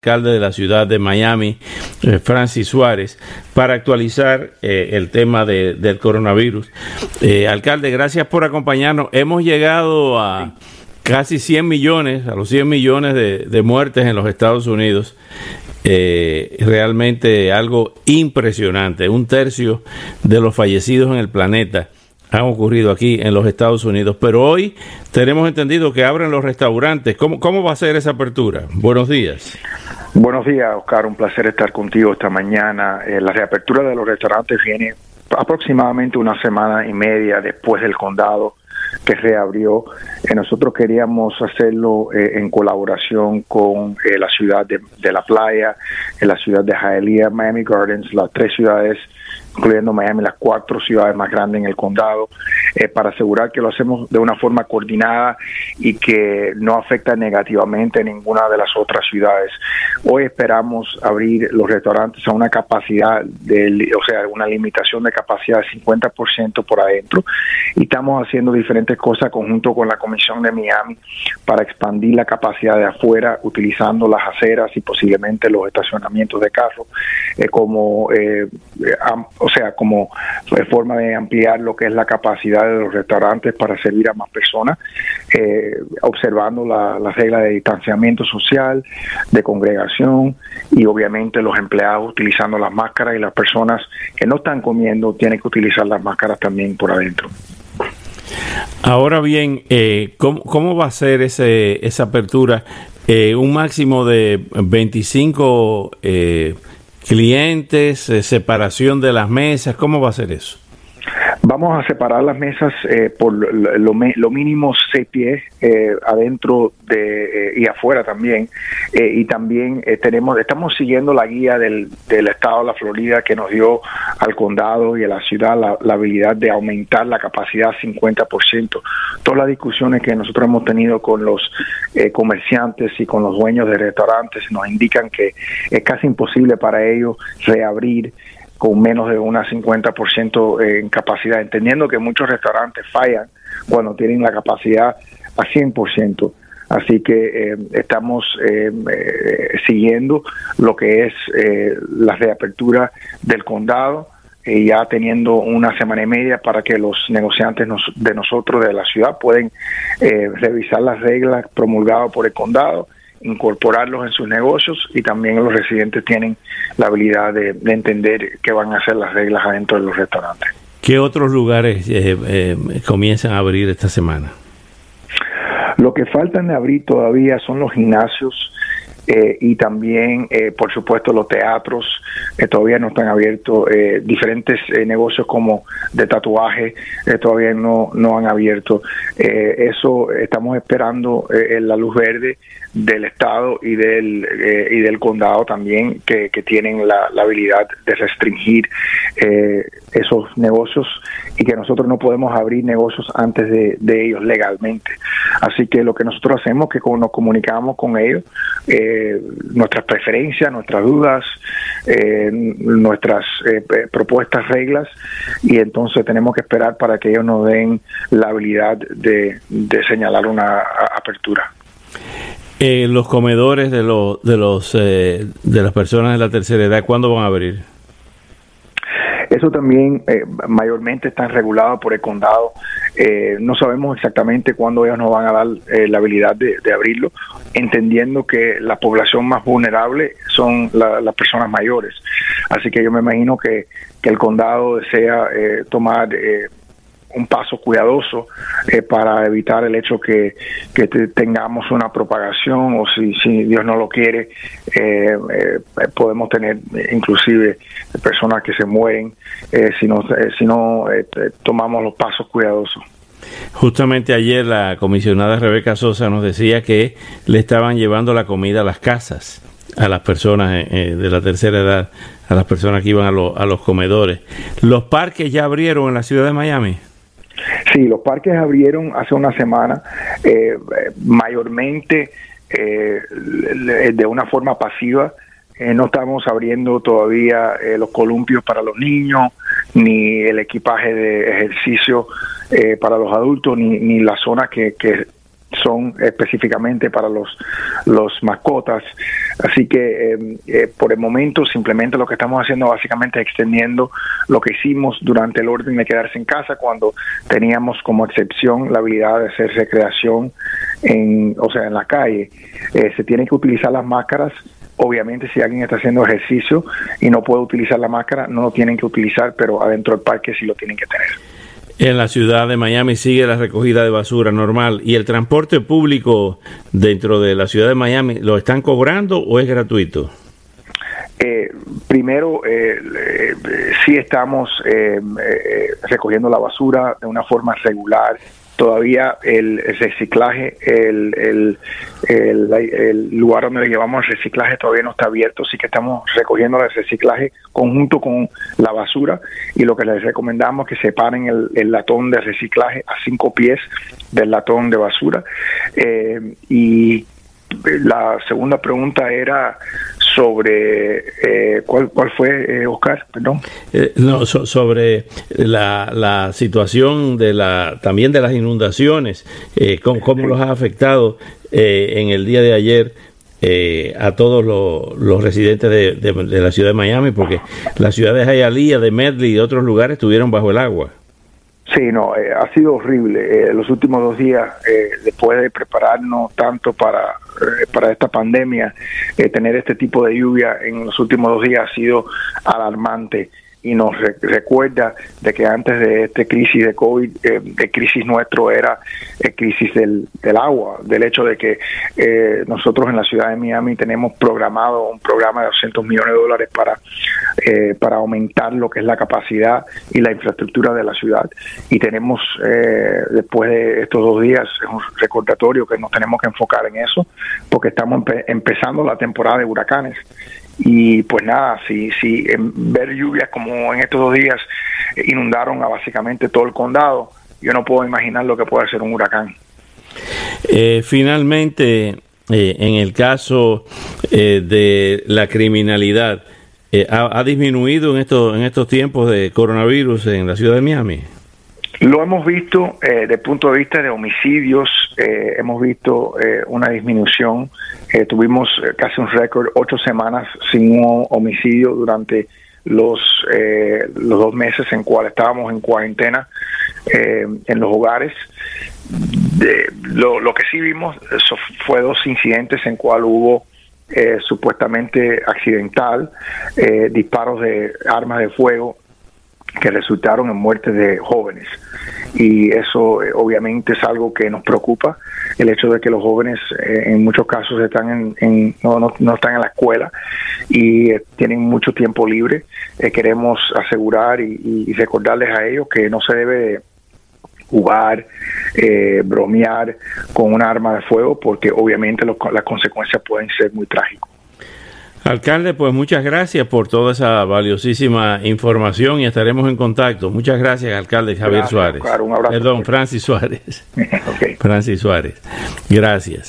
alcalde de la ciudad de Miami, eh, Francis Suárez, para actualizar eh, el tema del coronavirus. Eh, alcalde, gracias por acompañarnos. Hemos llegado a casi 100 millones, a los 100 millones de, muertes en los Estados Unidos. realmente algo impresionante. Un tercio de los fallecidos en el planeta han ocurrido aquí en los Estados Unidos. Pero hoy tenemos entendido que abren los restaurantes. ¿Cómo, cómo va a ser esa apertura? Buenos días. Buenos días, Oscar. Un placer estar contigo esta mañana. Eh, la reapertura de los restaurantes viene aproximadamente una semana y media después del condado que reabrió. Eh, nosotros queríamos hacerlo eh, en colaboración con la ciudad de, de, La Playa, la ciudad de Hialeah, Miami Gardens, las tres ciudades incluyendo Miami, las cuatro ciudades más grandes en el condado, eh, para asegurar que lo hacemos de una forma coordinada y que no afecta negativamente a ninguna de las otras ciudades. Hoy esperamos abrir los restaurantes a una capacidad, de, o sea, una limitación de capacidad de 50% por adentro y estamos haciendo diferentes cosas conjunto con la Comisión de Miami para expandir la capacidad de afuera utilizando las aceras y posiblemente los estacionamientos de carros eh, como eh, o sea, como forma de ampliar lo que es la capacidad de los restaurantes para servir a más personas, eh, observando las la reglas de distanciamiento social, de congregación y obviamente los empleados utilizando las máscaras y las personas que no están comiendo tienen que utilizar las máscaras también por adentro. Ahora bien, eh, ¿cómo, va a ser ese, esa apertura? Eh, un máximo de 25 eh, clientes, eh, separación de las mesas, ¿cómo va a ser eso? Vamos a separar las mesas eh, por lo, lo, mínimo seis pies eh, adentro de, y afuera también. y también tenemos, estamos siguiendo la guía del, del, estado de la Florida que nos dio al condado y a la ciudad la, habilidad de aumentar la capacidad 50%. Todas las discusiones que nosotros hemos tenido con los comerciantes y con los dueños de restaurantes nos indican que es casi imposible para ellos reabrir con menos de una 50% en capacidad, entendiendo que muchos restaurantes fallan cuando tienen la capacidad a 100%. Así que eh, estamos eh, eh, siguiendo lo que es la reapertura del condado, ya teniendo una semana y media para que los negociantes de nosotros de la ciudad pueden revisar las reglas promulgadas por el condado incorporarlos en sus negocios y también los residentes tienen la habilidad de, entender qué van a hacer las reglas adentro de los restaurantes. ¿Qué otros lugares eh, eh, comienzan a abrir esta semana? Lo que faltan de abrir todavía son los gimnasios eh, y también, eh, por supuesto, los teatros eh, todavía no están abiertos, diferentes negocios como de tatuaje todavía no, no han abierto. eso estamos esperando la luz verde del Estado y del, y del condado también, que, que tienen la, la, habilidad de restringir esos negocios y que nosotros no podemos abrir negocios antes de, de ellos legalmente. Así que lo que nosotros hacemos es que nos comunicamos con ellos, eh, nuestras preferencias, nuestras dudas, eh, nuestras eh, propuestas, reglas, y entonces tenemos que esperar para que ellos nos den la habilidad de, de señalar una apertura. los comedores de los de los de las personas de la tercera edad, ¿cuándo van a abrir? Eso también eh, mayormente está regulado por el condado. Eh, no sabemos exactamente cuándo ellos nos van a dar eh, la habilidad de, abrirlo, entendiendo que la población más vulnerable son las personas mayores. Así que yo me imagino que, que el condado desea tomar un paso cuidadoso eh, para evitar el hecho que, tengamos una propagación o si, si Dios no lo quiere eh, eh, podemos tener inclusive personas que se mueren si no, si no tomamos los pasos cuidadosos. Justamente ayer la comisionada Rebeca Sosa nos decía que le estaban llevando la comida a las casas a las personas de la tercera edad, a las personas que iban a, a los comedores. ¿Los parques ya abrieron en la ciudad de Miami? Sí, los parques abrieron hace una semana, eh, mayormente eh, de una forma pasiva. Eh, no estamos abriendo todavía los columpios para los niños, ni el equipaje de ejercicio para los adultos, ni, ni la zona que, que son específicamente para los, los mascotas. Así que em, eh, por el momento simplemente lo que estamos haciendo básicamente es extendiendo lo que hicimos durante el orden de quedarse en casa cuando teníamos como excepción la habilidad de hacer recreación en, o sea, en la calle. Eh, se tienen que utilizar las máscaras Obviamente, si alguien está haciendo ejercicio y no puede utilizar la máscara, no lo tienen que utilizar, pero adentro del parque sí lo tienen que tener. En la ciudad de Miami sigue la recogida de basura normal y el transporte público dentro de la ciudad de Miami, ¿lo están cobrando o es gratuito? Eh, primero, eh, eh sí estamos eh, recogiendo la basura de una forma regular todavía el, reciclaje, el, el, el, lugar donde le llevamos el reciclaje todavía no está abierto, así que estamos recogiendo el reciclaje conjunto con la basura y lo que les recomendamos es que separen el, latón de reciclaje a cinco pies del latón de basura. Eh, y la segunda pregunta era sobre eh, ¿cuál, cuál fue eh, Oscar perdón. Eh, no sobre la, la situación de la también de las inundaciones cómo, cómo, los ha afectado en el día de ayer a todos los, los residentes de, de, la ciudad de Miami porque las ciudades de Hialeah, de Medley y de otros lugares estuvieron bajo el agua Sí, no, ha sido horrible. los últimos dos días, después de prepararnos tanto para eh, para esta pandemia, eh, tener este tipo de lluvia en los últimos dos días ha sido alarmante y nos recuerda de que antes de esta crisis de COVID, eh, el crisis nuestro era el crisis del, del agua, del hecho de que eh, nosotros en la ciudad de Miami tenemos programado un programa de 200 millones de dólares para, eh, para aumentar lo que es la capacidad y la infraestructura de la ciudad. Y tenemos, después de estos dos días, un recordatorio que nos tenemos que enfocar en eso, porque estamos empezando la temporada de huracanes y pues nada, si, si ver lluvias como en estos dos días inundaron a básicamente todo el condado, yo no puedo imaginar lo que puede ser un huracán. Eh, finalmente, eh, en el caso eh, de la criminalidad, ha, ¿ha, disminuido en, estos en estos tiempos de coronavirus en la ciudad de Miami? Lo hemos visto eh, desde el punto de vista de homicidios, eh, hemos visto eh, una disminución. tuvimos casi un récord, ocho semanas sin un homicidio durante los, los dos meses en cual estábamos en cuarentena en los hogares. lo, lo, que sí vimos fue dos incidentes en cual hubo supuestamente accidental, disparos de armas de fuego que resultaron en muertes de jóvenes. Y eso eh, obviamente es algo que nos preocupa, el hecho de que los jóvenes eh, en muchos casos están en, no, no, están en la escuela y eh, tienen mucho tiempo libre. queremos asegurar y, recordarles a ellos que no se debe jugar, bromear con un arma de fuego, porque obviamente las consecuencias pueden ser muy trágicas. Alcalde, pues muchas gracias por toda esa valiosísima información y estaremos en contacto. Muchas gracias, alcalde Javier Suárez. un abrazo. Perdón, Francis Suárez. Francis Suárez. Gracias.